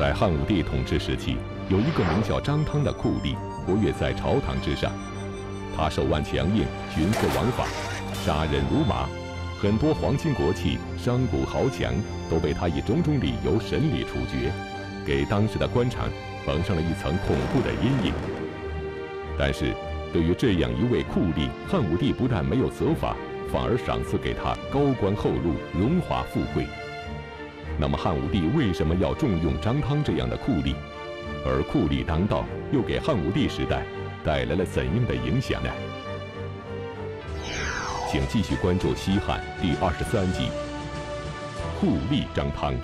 在汉武帝统治时期，有一个名叫张汤的酷吏活跃在朝堂之上，他手腕强硬，徇私枉法，杀人如麻，很多皇亲国戚、商贾豪强都被他以种种理由审理处决，给当时的官场蒙上了一层恐怖的阴影。但是，对于这样一位酷吏，汉武帝不但没有责罚，反而赏赐给他高官厚禄、荣华富贵。那么，汉武帝为什么要重用张汤这样的酷吏？而酷吏当道又给汉武帝时代带来了怎样的影响呢？请继续关注《西汉》第二十三集《酷吏张汤》。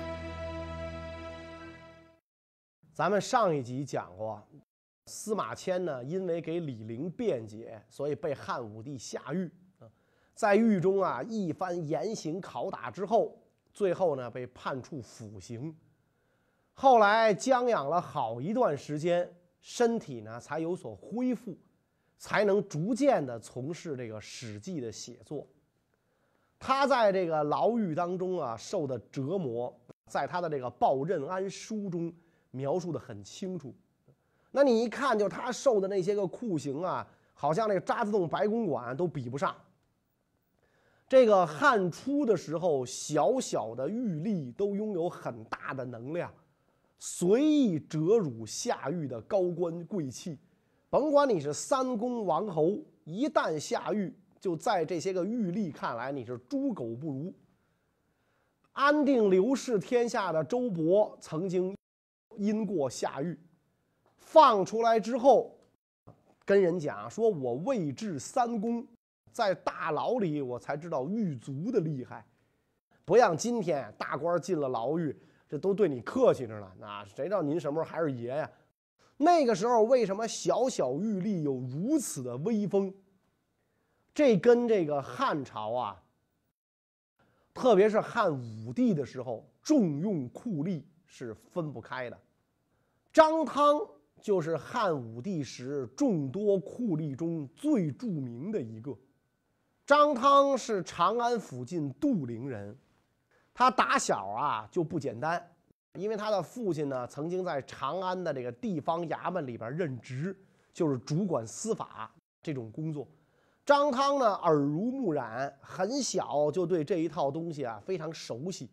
咱们上一集讲过。司马迁呢，因为给李陵辩解，所以被汉武帝下狱。在狱中啊，一番严刑拷打之后，最后呢被判处腐刑。后来将养了好一段时间，身体呢才有所恢复，才能逐渐的从事这个《史记》的写作。他在这个牢狱当中啊受的折磨，在他的这个《报任安书》中描述的很清楚。那你一看，就他受的那些个酷刑啊，好像那个渣滓洞白公馆都比不上。这个汉初的时候，小小的玉吏都拥有很大的能量，随意折辱下狱的高官贵戚，甭管你是三公王侯，一旦下狱，就在这些个玉吏看来，你是猪狗不如。安定刘氏天下的周勃曾经因过下狱。放出来之后，跟人讲说：“我未至三公，在大牢里，我才知道狱卒的厉害。不像今天大官进了牢狱，这都对你客气着呢。那谁知道您什么时候还是爷呀？那个时候为什么小小狱吏有如此的威风？这跟这个汉朝啊，特别是汉武帝的时候重用酷吏是分不开的。张汤。就是汉武帝时众多酷吏中最著名的一个，张汤是长安附近杜陵人，他打小啊就不简单，因为他的父亲呢曾经在长安的这个地方衙门里边任职，就是主管司法这种工作。张汤呢耳濡目染，很小就对这一套东西啊非常熟悉。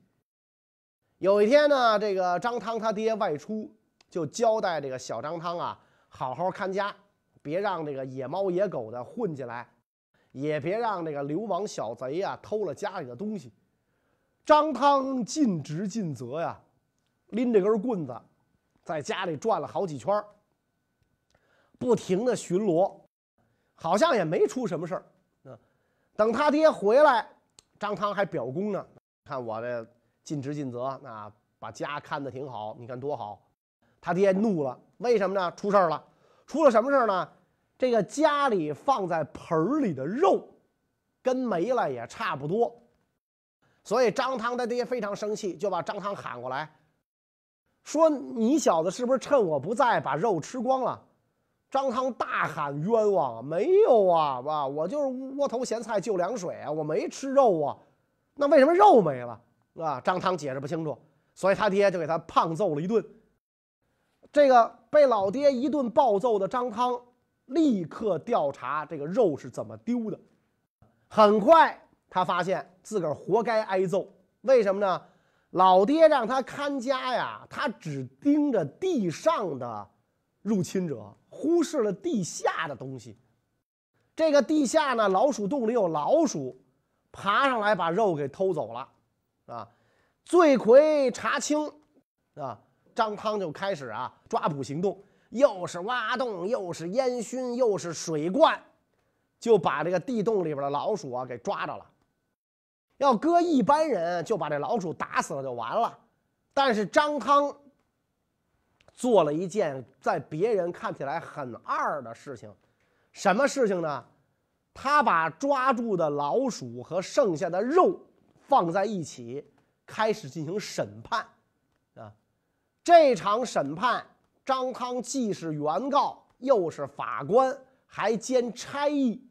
有一天呢，这个张汤他爹外出。就交代这个小张汤啊，好好看家，别让这个野猫野狗的混进来，也别让这个流氓小贼啊偷了家里的东西。张汤尽职尽责呀，拎着根棍子，在家里转了好几圈不停的巡逻，好像也没出什么事儿。等他爹回来，张汤还表功呢，看我这尽职尽责，那把家看得挺好，你看多好。他爹怒了，为什么呢？出事儿了，出了什么事儿呢？这个家里放在盆里的肉，跟没了也差不多。所以张汤他爹非常生气，就把张汤喊过来，说：“你小子是不是趁我不在把肉吃光了？”张汤大喊：“冤枉！没有啊，吧？我就是窝头咸菜就凉水啊，我没吃肉啊。那为什么肉没了？啊？”张汤解释不清楚，所以他爹就给他胖揍了一顿。这个被老爹一顿暴揍的张汤，立刻调查这个肉是怎么丢的。很快，他发现自个儿活该挨揍。为什么呢？老爹让他看家呀，他只盯着地上的入侵者，忽视了地下的东西。这个地下呢，老鼠洞里有老鼠，爬上来把肉给偷走了。啊，罪魁查清，啊。张汤就开始啊抓捕行动，又是挖洞，又是烟熏，又是水灌，就把这个地洞里边的老鼠啊给抓着了。要搁一般人就把这老鼠打死了就完了，但是张汤做了一件在别人看起来很二的事情，什么事情呢？他把抓住的老鼠和剩下的肉放在一起，开始进行审判啊。这场审判，张汤既是原告，又是法官，还兼差役。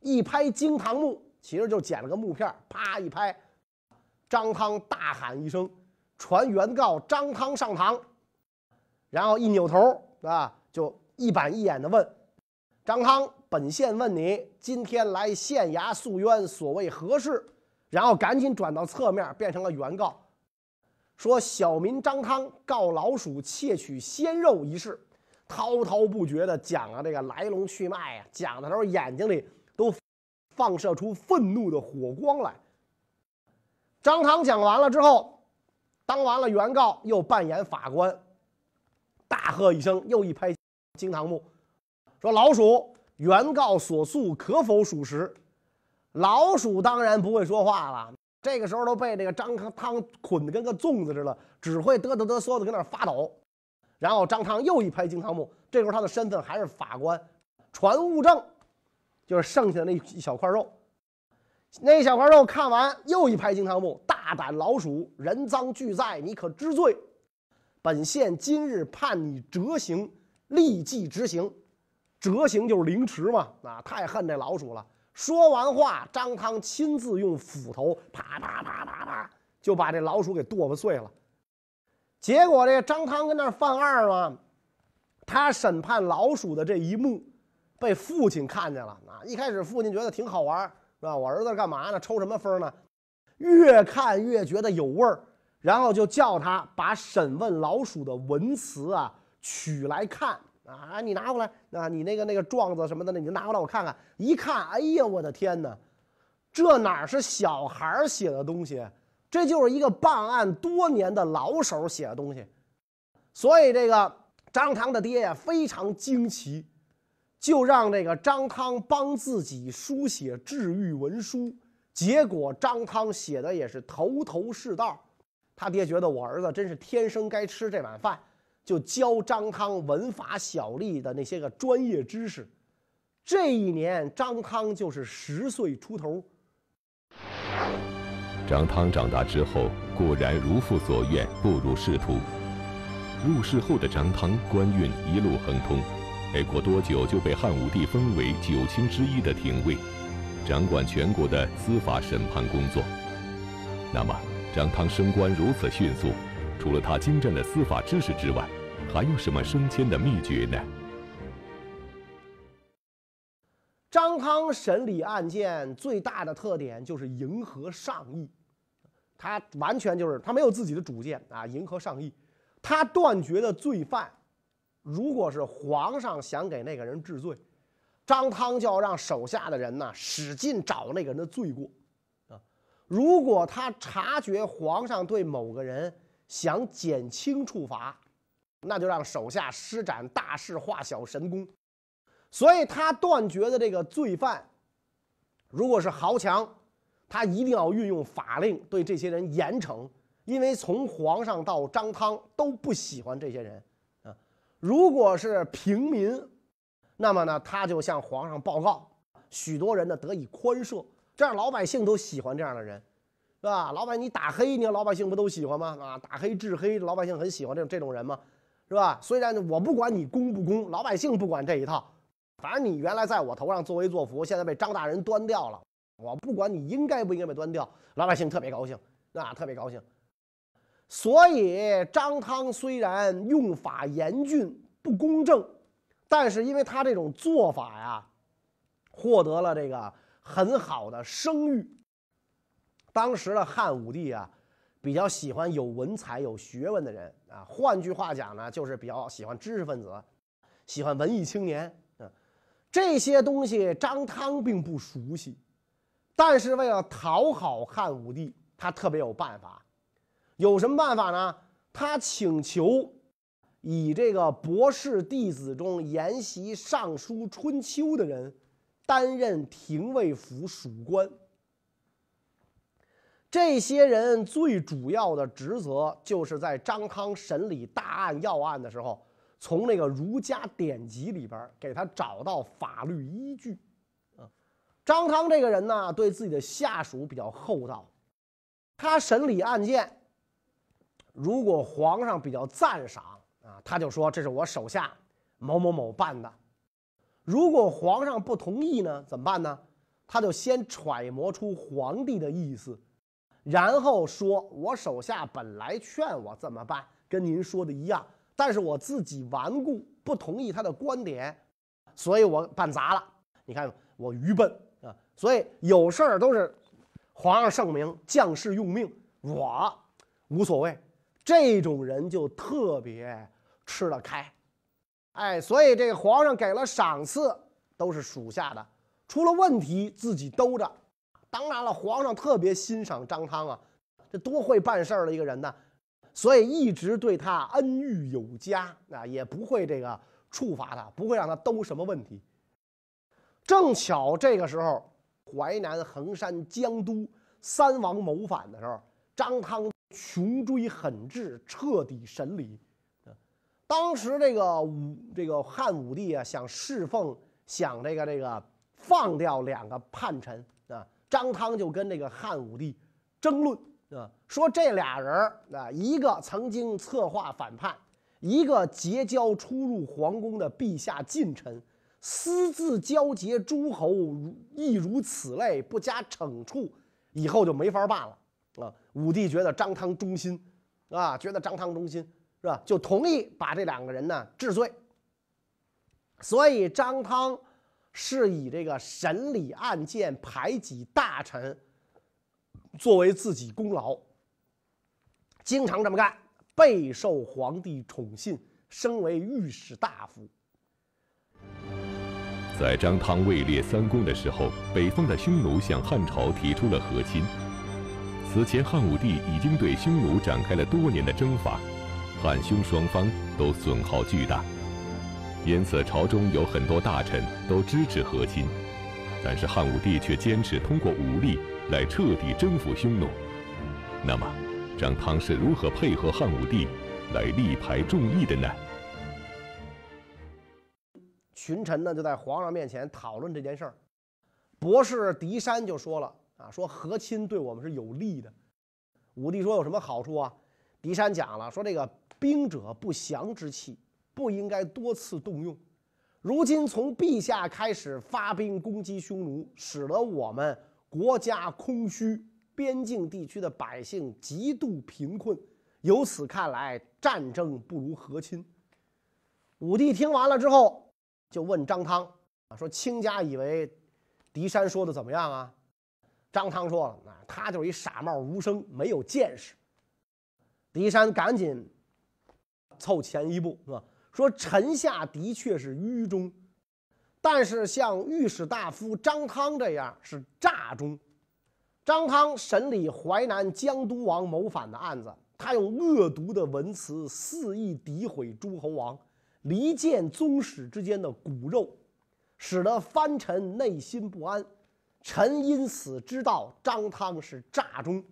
一拍惊堂木，其实就捡了个木片，啪一拍，张汤大喊一声，传原告张汤上堂。然后一扭头啊，就一板一眼的问张汤：“本县问你，今天来县衙诉冤，所谓何事？”然后赶紧转到侧面，变成了原告，说小民张汤告老鼠窃取鲜肉一事，滔滔不绝的讲了这个来龙去脉呀，讲的时候眼睛里都放射出愤怒的火光来。张汤讲完了之后，当完了原告，又扮演法官，大喝一声，又一拍惊堂木，说老鼠原告所诉可否属实？老鼠当然不会说话了，这个时候都被这个张汤捆得跟个粽子似的，只会嘚嘚嘚嗦的跟那发抖。然后张汤又一拍惊堂木，这时候他的身份还是法官，传物证，就是剩下的那一小块肉。那一小块肉看完又一拍惊堂木，大胆老鼠，人赃俱在，你可知罪？本县今日判你折刑，立即执行。折刑就是凌迟嘛，啊，太恨这老鼠了。说完话，张汤亲自用斧头啪啪啪啪啪就把这老鼠给剁巴碎了。结果这张汤跟那犯二嘛，他审判老鼠的这一幕被父亲看见了啊！一开始父亲觉得挺好玩，是吧？我儿子干嘛呢？抽什么风呢？越看越觉得有味儿，然后就叫他把审问老鼠的文词啊取来看。啊，你拿过来啊！你那个那个状子什么的，你就拿过来我看看。一看，哎呀，我的天哪，这哪是小孩写的东西？这就是一个办案多年的老手写的东西。所以这个张汤的爹呀非常惊奇，就让这个张汤帮自己书写治愈文书。结果张汤写的也是头头是道，他爹觉得我儿子真是天生该吃这碗饭。就教张汤文法小吏的那些个专业知识。这一年，张汤就是十岁出头。张汤长大之后，果然如父所愿，步入仕途。入仕后的张汤官运一路亨通，没过多久就被汉武帝封为九卿之一的廷尉，掌管全国的司法审判工作。那么，张汤升官如此迅速？除了他精湛的司法知识之外，还有什么升迁的秘诀呢？张汤审理案件最大的特点就是迎合上意，他完全就是他没有自己的主见啊，迎合上意。他断绝的罪犯，如果是皇上想给那个人治罪，张汤就要让手下的人呢使劲找那个人的罪过啊。如果他察觉皇上对某个人，想减轻处罚，那就让手下施展大事化小神功。所以他断绝的这个罪犯，如果是豪强，他一定要运用法令对这些人严惩，因为从皇上到张汤都不喜欢这些人啊。如果是平民，那么呢，他就向皇上报告，许多人呢得以宽赦，这样老百姓都喜欢这样的人。是吧？老百你打黑，你看老百姓不都喜欢吗？啊，打黑治黑，老百姓很喜欢这这种人吗？是吧？虽然我不管你公不公，老百姓不管这一套，反正你原来在我头上作威作福，现在被张大人端掉了，我不管你应该不应该被端掉，老百姓特别高兴，啊，特别高兴。所以张汤虽然用法严峻不公正，但是因为他这种做法呀，获得了这个很好的声誉。当时的汉武帝啊，比较喜欢有文采、有学问的人啊。换句话讲呢，就是比较喜欢知识分子，喜欢文艺青年。嗯，这些东西张汤并不熟悉，但是为了讨好汉武帝，他特别有办法。有什么办法呢？他请求以这个博士弟子中研习《尚书春秋》的人担任廷尉府属官。这些人最主要的职责，就是在张汤审理大案要案的时候，从那个儒家典籍里边给他找到法律依据。啊，张汤这个人呢，对自己的下属比较厚道，他审理案件，如果皇上比较赞赏啊，他就说这是我手下某某某办的；如果皇上不同意呢，怎么办呢？他就先揣摩出皇帝的意思。然后说：“我手下本来劝我这么办，跟您说的一样，但是我自己顽固不同意他的观点，所以我办砸了。你看我愚笨啊，所以有事儿都是皇上圣明，将士用命，我无所谓。这种人就特别吃得开，哎，所以这个皇上给了赏赐，都是属下的，出了问题自己兜着。当然了，皇上特别欣赏张汤啊，这多会办事儿的一个人呢，所以一直对他恩遇有加啊，也不会这个处罚他，不会让他兜什么问题。正巧这个时候，淮南、衡山、江都三王谋反的时候，张汤。穷追狠治，彻底审理。当时这个武这个汉武帝啊，想侍奉，想这个这个放掉两个叛臣啊。张汤就跟这个汉武帝争论啊，说这俩人啊，一个曾经策划反叛，一个结交出入皇宫的陛下近臣，私自交结诸侯，亦如此类，不加惩处，以后就没法办了。啊，武帝觉得张汤忠心，啊，觉得张汤忠心，是吧？就同意把这两个人呢治罪。所以张汤是以这个审理案件、排挤大臣作为自己功劳，经常这么干，备受皇帝宠信，升为御史大夫。在张汤位列三公的时候，北方的匈奴向汉朝提出了和亲。此前，汉武帝已经对匈奴展开了多年的征伐，汉匈双方都损耗巨大，因此朝中有很多大臣都支持和亲，但是汉武帝却坚持通过武力来彻底征服匈奴。那么，张汤是如何配合汉武帝来力排众议的呢？群臣呢就在皇上面前讨论这件事儿，博士狄山就说了。啊，说和亲对我们是有利的。武帝说有什么好处啊？狄山讲了，说这个兵者不祥之器，不应该多次动用。如今从陛下开始发兵攻击匈奴，使得我们国家空虚，边境地区的百姓极度贫困。由此看来，战争不如和亲。武帝听完了之后，就问张汤啊，说卿家以为狄山说的怎么样啊？张汤说了：“啊，他就是一傻帽儒生，没有见识。”狄山赶紧凑前一步，是吧？说：“臣下的确是愚忠，但是像御史大夫张汤这样是诈忠。”张汤审理淮南江都王谋反的案子，他用恶毒的文辞肆意诋毁诸侯王，离间宗室之间的骨肉，使得藩臣内心不安。臣因此知道张汤是诈忠，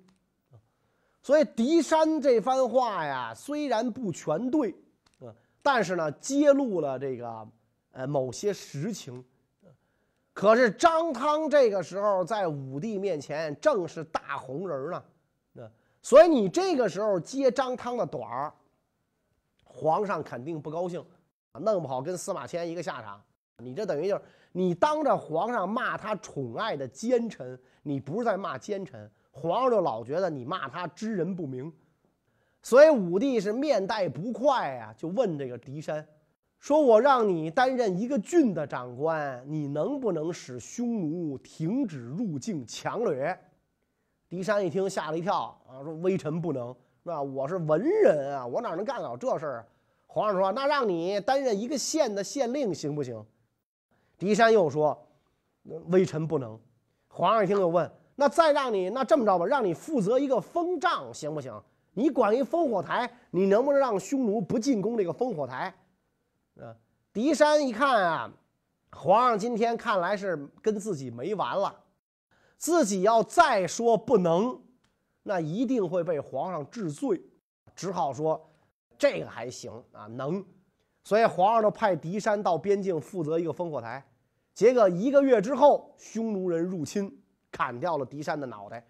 所以狄山这番话呀，虽然不全对，但是呢，揭露了这个呃某些实情。可是张汤这个时候在武帝面前正是大红人呢，那所以你这个时候揭张汤的短儿，皇上肯定不高兴，弄不好跟司马迁一个下场。你这等于就是。你当着皇上骂他宠爱的奸臣，你不是在骂奸臣，皇上就老觉得你骂他知人不明，所以武帝是面带不快啊，就问这个狄山，说我让你担任一个郡的长官，你能不能使匈奴停止入境强掠？狄山一听吓了一跳啊，说微臣不能，是吧？我是文人啊，我哪能干了这事儿？皇上说，那让你担任一个县的县令行不行？狄山又说：“微臣不能。”皇上一听又问：“那再让你那这么着吧，让你负责一个封帐行不行？你管一烽火台，你能不能让匈奴不进攻这个烽火台？”啊！狄山一看啊，皇上今天看来是跟自己没完了，自己要再说不能，那一定会被皇上治罪，只好说：“这个还行啊，能。”所以皇上就派狄山到边境负责一个烽火台，结果一个月之后，匈奴人入侵，砍掉了狄山的脑袋。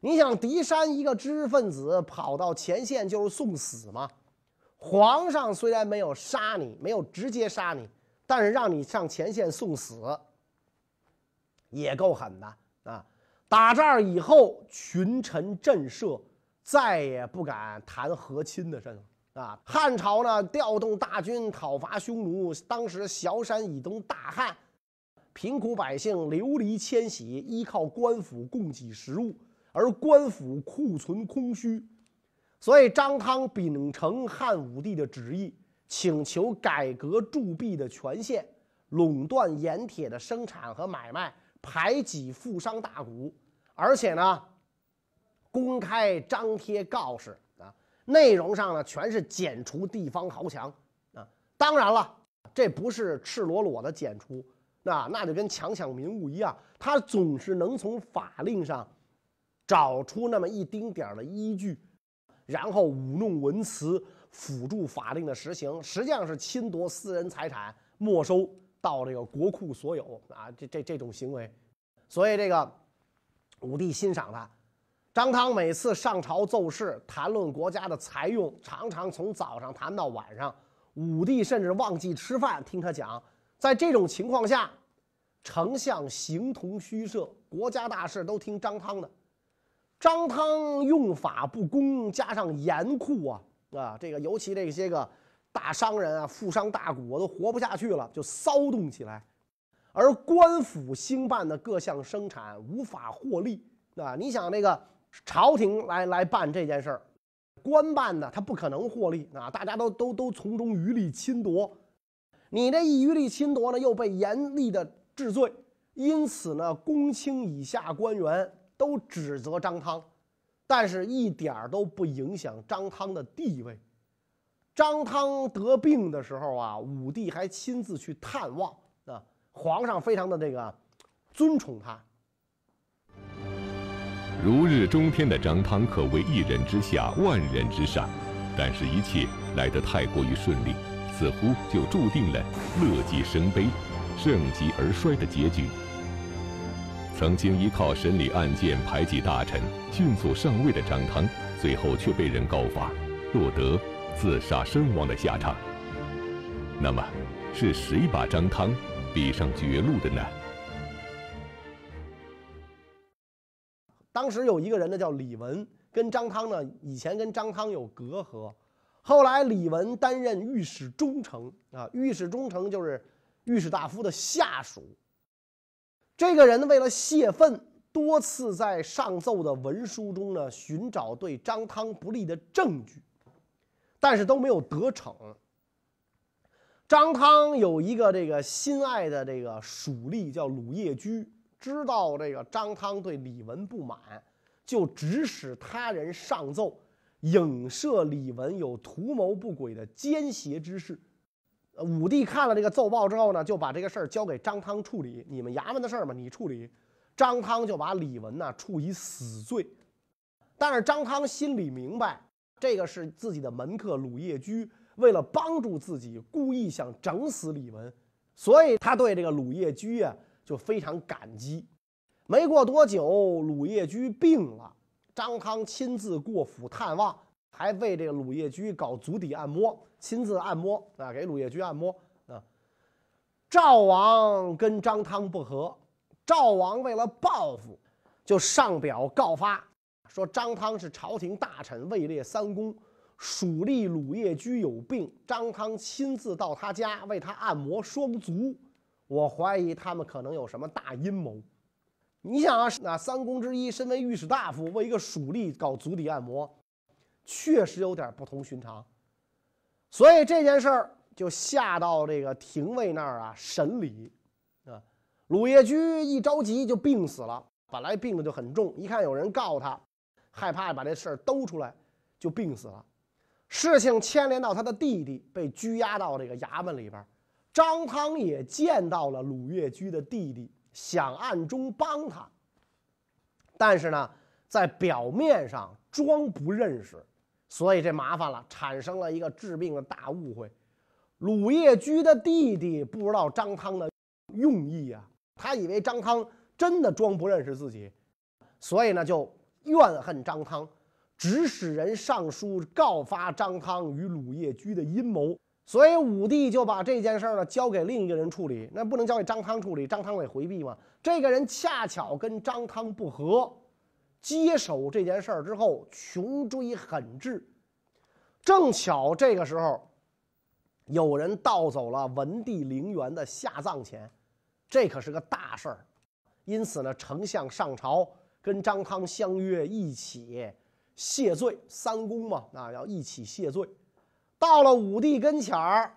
你想，狄山一个知识分子跑到前线就是送死吗？皇上虽然没有杀你，没有直接杀你，但是让你上前线送死，也够狠的啊！打这儿以后，群臣震慑，再也不敢谈和亲的事了啊，汉朝呢调动大军讨伐匈奴，当时崤山以东大旱，贫苦百姓流离迁徙，依靠官府供给食物，而官府库存空虚，所以张汤秉承汉武帝的旨意，请求改革铸币的权限，垄断盐铁的生产和买卖，排挤富商大贾，而且呢，公开张贴告示啊。内容上呢，全是剪除地方豪强啊！当然了，这不是赤裸裸的剪除，那那就跟强抢民物一样，他总是能从法令上找出那么一丁点儿的依据，然后舞弄文辞，辅助法令的实行，实际上是侵夺私人财产，没收到这个国库所有啊！这这这种行为，所以这个武帝欣赏他。张汤每次上朝奏事，谈论国家的财用，常常从早上谈到晚上。武帝甚至忘记吃饭听他讲。在这种情况下，丞相形同虚设，国家大事都听张汤的。张汤用法不公，加上严酷啊啊，这个尤其这些个大商人啊、富商大贾都活不下去了，就骚动起来。而官府兴办的各项生产无法获利啊！你想那个。朝廷来来办这件事儿，官办的他不可能获利啊！大家都都都从中渔利侵夺，你这一渔利侵夺呢，又被严厉的治罪，因此呢，公卿以下官员都指责张汤，但是一点儿都不影响张汤的地位。张汤得病的时候啊，武帝还亲自去探望啊，皇上非常的这个尊崇他。如日中天的张汤可谓一人之下，万人之上，但是，一切来得太过于顺利，似乎就注定了乐极生悲、盛极而衰的结局。曾经依靠审理案件、排挤大臣、迅速上位的张汤，最后却被人告发，落得自杀身亡的下场。那么，是谁把张汤逼上绝路的呢？当时有一个人呢，叫李文，跟张汤呢以前跟张汤有隔阂，后来李文担任御史中丞啊，御史中丞就是御史大夫的下属。这个人为了泄愤，多次在上奏的文书中呢寻找对张汤不利的证据，但是都没有得逞。张汤有一个这个心爱的这个属吏叫鲁业居。知道这个张汤对李文不满，就指使他人上奏，影射李文有图谋不轨的奸邪之事。武帝看了这个奏报之后呢，就把这个事儿交给张汤处理。你们衙门的事儿嘛，你处理。张汤就把李文呢处以死罪。但是张汤心里明白，这个是自己的门客鲁业居为了帮助自己，故意想整死李文，所以他对这个鲁业居啊。就非常感激。没过多久，鲁业居病了，张汤亲自过府探望，还为这个鲁业居搞足底按摩，亲自按摩啊，给鲁业居按摩啊。赵王跟张汤不和，赵王为了报复，就上表告发，说张汤是朝廷大臣，位列三公，属吏鲁业居有病，张汤亲自到他家为他按摩双足。我怀疑他们可能有什么大阴谋。你想啊，那三公之一身为御史大夫，为一个属吏搞足底按摩，确实有点不同寻常。所以这件事儿就下到这个廷尉那儿啊审理。啊，鲁业居一着急就病死了。本来病的就很重，一看有人告他，害怕把这事儿兜出来，就病死了。事情牵连到他的弟弟，被拘押到这个衙门里边。张汤也见到了鲁月居的弟弟，想暗中帮他，但是呢，在表面上装不认识，所以这麻烦了，产生了一个致命的大误会。鲁业居的弟弟不知道张汤的用意啊，他以为张汤真的装不认识自己，所以呢就怨恨张汤，指使人上书告发张汤与鲁业居的阴谋。所以武帝就把这件事呢交给另一个人处理，那不能交给张汤处理，张汤得回避嘛。这个人恰巧跟张汤不和，接手这件事儿之后穷追狠治，正巧这个时候，有人盗走了文帝陵园的下葬钱，这可是个大事儿。因此呢，丞相上朝跟张汤相约一起谢罪，三公嘛，啊，要一起谢罪。到了武帝跟前儿，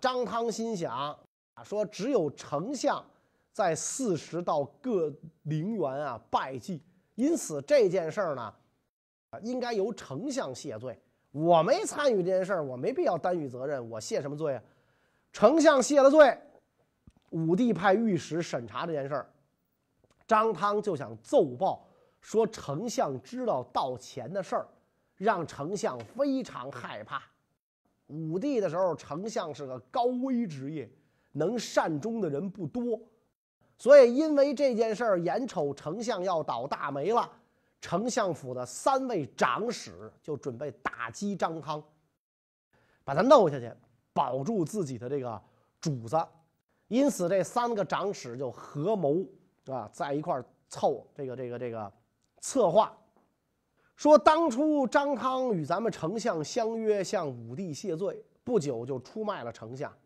张汤心想，说只有丞相在四时到各陵园啊拜祭，因此这件事儿呢，应该由丞相谢罪。我没参与这件事儿，我没必要担与责任，我谢什么罪啊？丞相谢了罪，武帝派御史审查这件事儿，张汤就想奏报说丞相知道盗钱的事儿，让丞相非常害怕。武帝的时候，丞相是个高危职业，能善终的人不多，所以因为这件事儿，眼瞅丞相要倒大霉了。丞相府的三位长史就准备打击张汤，把他弄下去，保住自己的这个主子。因此，这三个长史就合谋啊，在一块儿凑这个这个这个策划，说当初张汤与咱们丞相相约向武帝谢罪，不久就出卖了丞相，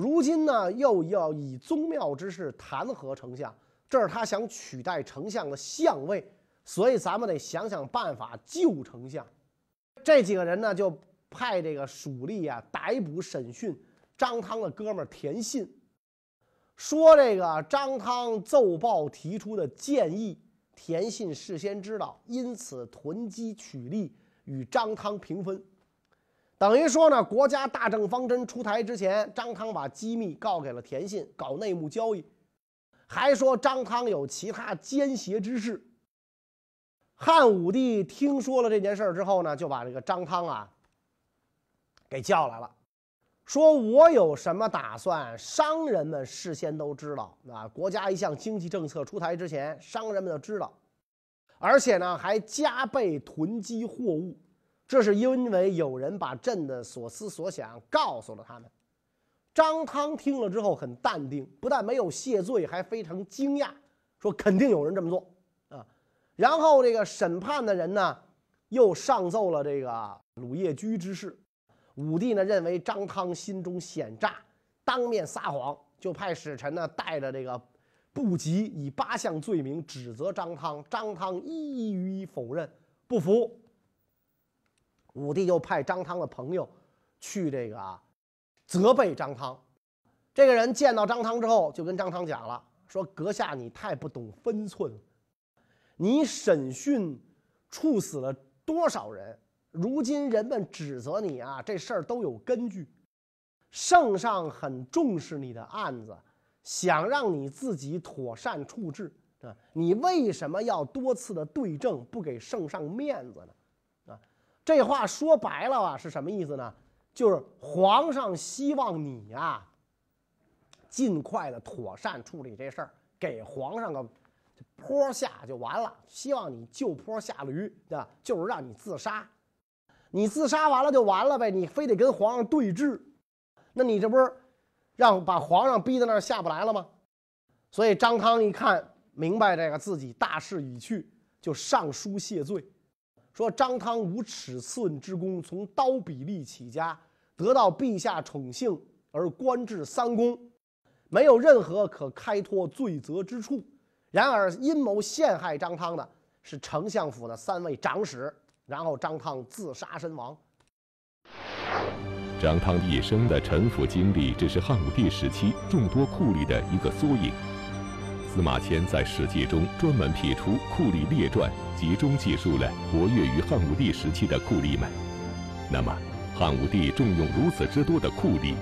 如今呢又要以宗庙之事弹劾丞相，这是他想取代丞相的相位。所以咱们得想想办法救丞相。这几个人呢，就派这个蜀吏啊逮捕审讯张汤的哥们田信，说这个张汤奏报提出的建议，田信事先知道，因此囤积取利与张汤平分。等于说呢，国家大政方针出台之前，张汤把机密告给了田信，搞内幕交易，还说张汤有其他奸邪之事。汉武帝听说了这件事儿之后呢，就把这个张汤啊给叫来了，说我有什么打算，商人们事先都知道啊。国家一项经济政策出台之前，商人们就知道，而且呢还加倍囤积货物，这是因为有人把朕的所思所想告诉了他们。张汤听了之后很淡定，不但没有谢罪，还非常惊讶，说肯定有人这么做啊。然后这个审判的人呢，又上奏了这个鲁夜居之事。武帝呢认为张汤心中险诈，当面撒谎，就派使臣呢带着这个部级，以八项罪名指责张汤。张汤一一予以否认，不服。武帝又派张汤的朋友去这个啊责备张汤。这个人见到张汤之后，就跟张汤讲了，说：“阁下你太不懂分寸了。”你审讯处死了多少人？如今人们指责你啊，这事儿都有根据。圣上很重视你的案子，想让你自己妥善处置啊。你为什么要多次的对证，不给圣上面子呢？这话说白了啊，是什么意思呢？就是皇上希望你呀，尽快的妥善处理这事儿，给皇上个。坡下就完了，希望你就坡下驴，对吧？就是让你自杀，你自杀完了就完了呗，你非得跟皇上对峙，那你这不是让把皇上逼到那儿下不来了吗？所以张汤一看明白这个自己大势已去，就上书谢罪，说张汤无尺寸之功，从刀比例起家，得到陛下宠幸而官至三公，没有任何可开脱罪责之处。然而，阴谋陷害张汤的是丞相府的三位长史，然后张汤自杀身亡。张汤一生的沉浮经历，只是汉武帝时期众多酷吏的一个缩影。司马迁在《史记》中专门辟出《酷吏列传》，集中记述了活跃于汉武帝时期的酷吏们。那么，汉武帝重用如此之多的酷吏，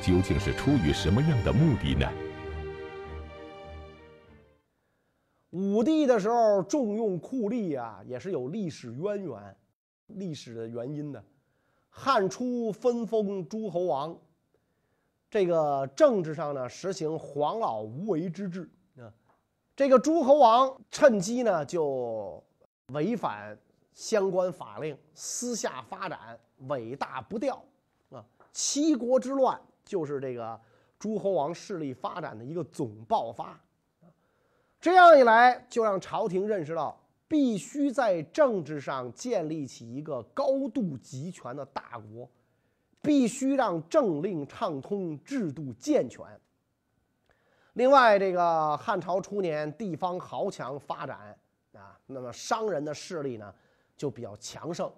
究竟是出于什么样的目的呢？武帝的时候重用酷吏啊，也是有历史渊源、历史的原因的。汉初分封诸侯王，这个政治上呢实行黄老无为之治。这个诸侯王趁机呢就违反相关法令，私下发展，尾大不掉啊。七国之乱就是这个诸侯王势力发展的一个总爆发。这样一来，就让朝廷认识到，必须在政治上建立起一个高度集权的大国，必须让政令畅通，制度健全。另外，这个汉朝初年，地方豪强发展啊，那么商人的势力呢就比较强盛，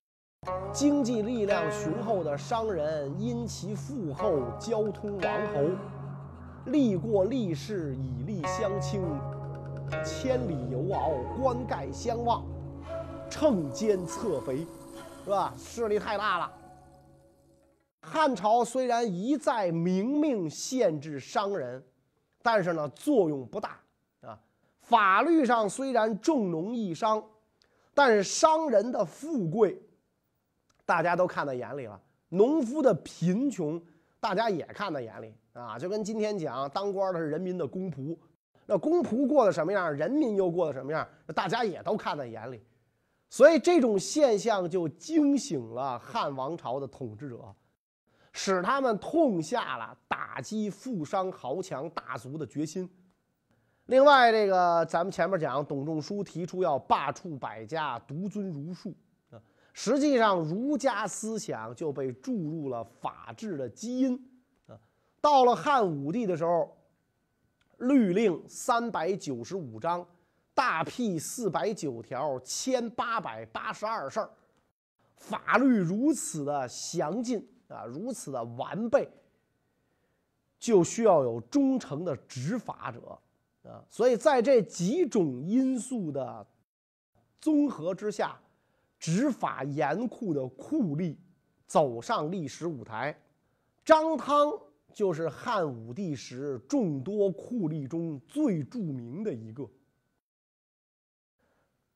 经济力量雄厚的商人因其富厚，交通王侯，历过历世，以利相倾，千里游敖，冠盖相望，乘奸侧肥，是吧？势力太大了。汉朝虽然一再明命限制商人。但是呢，作用不大啊。法律上虽然重农抑商，但是商人的富贵，大家都看在眼里了；农夫的贫穷，大家也看在眼里啊。就跟今天讲，当官的是人民的公仆，那公仆过得什么样，人民又过得什么样，大家也都看在眼里。所以这种现象就惊醒了汉王朝的统治者。使他们痛下了打击富商豪强大族的决心。另外，这个咱们前面讲，董仲舒提出要罢黜百家，独尊儒术啊，实际上儒家思想就被注入了法治的基因啊。到了汉武帝的时候，律令三百九十五章，大辟四百九条，千八百八十二事儿，法律如此的详尽。啊，如此的完备，就需要有忠诚的执法者啊。所以在这几种因素的综合之下，执法严酷的酷吏走上历史舞台。张汤就是汉武帝时众多酷吏中最著名的一个。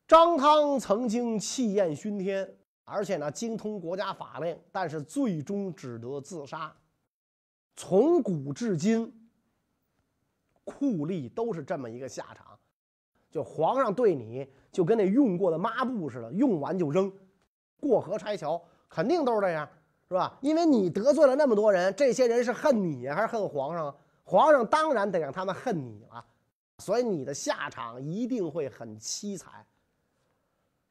张汤曾经气焰熏天。而且呢，精通国家法令，但是最终只得自杀。从古至今，酷吏都是这么一个下场，就皇上对你就跟那用过的抹布似的，用完就扔，过河拆桥，肯定都是这样，是吧？因为你得罪了那么多人，这些人是恨你还是恨皇上？皇上当然得让他们恨你了，所以你的下场一定会很凄惨。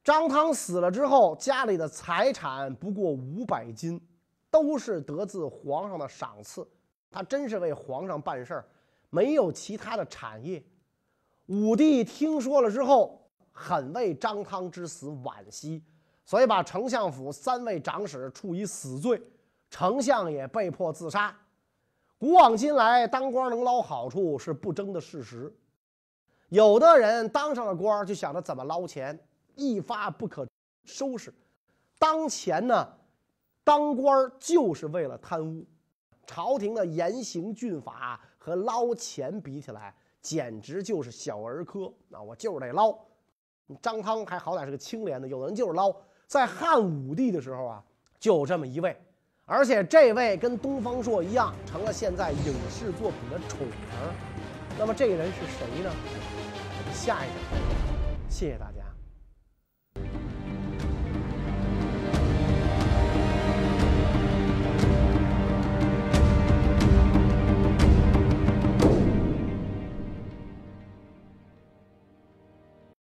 张汤死了之后，家里的财产不过五百斤，都是得自皇上的赏赐。他真是为皇上办事儿，没有其他的产业。武帝听说了之后，很为张汤之死惋惜，所以把丞相府三位长史处以死罪，丞相也被迫自杀。古往今来，当官能捞好处是不争的事实。有的人当上了官，就想着怎么捞钱。一发不可收拾。当前呢，当官就是为了贪污，朝廷的严刑峻法和捞钱比起来，简直就是小儿科。那我就是得捞。张汤还好歹是个清廉的，有的人就是捞。在汉武帝的时候啊，就有这么一位，而且这位跟东方朔一样，成了现在影视作品的宠儿。那么这个人是谁呢？下一个，谢谢大家。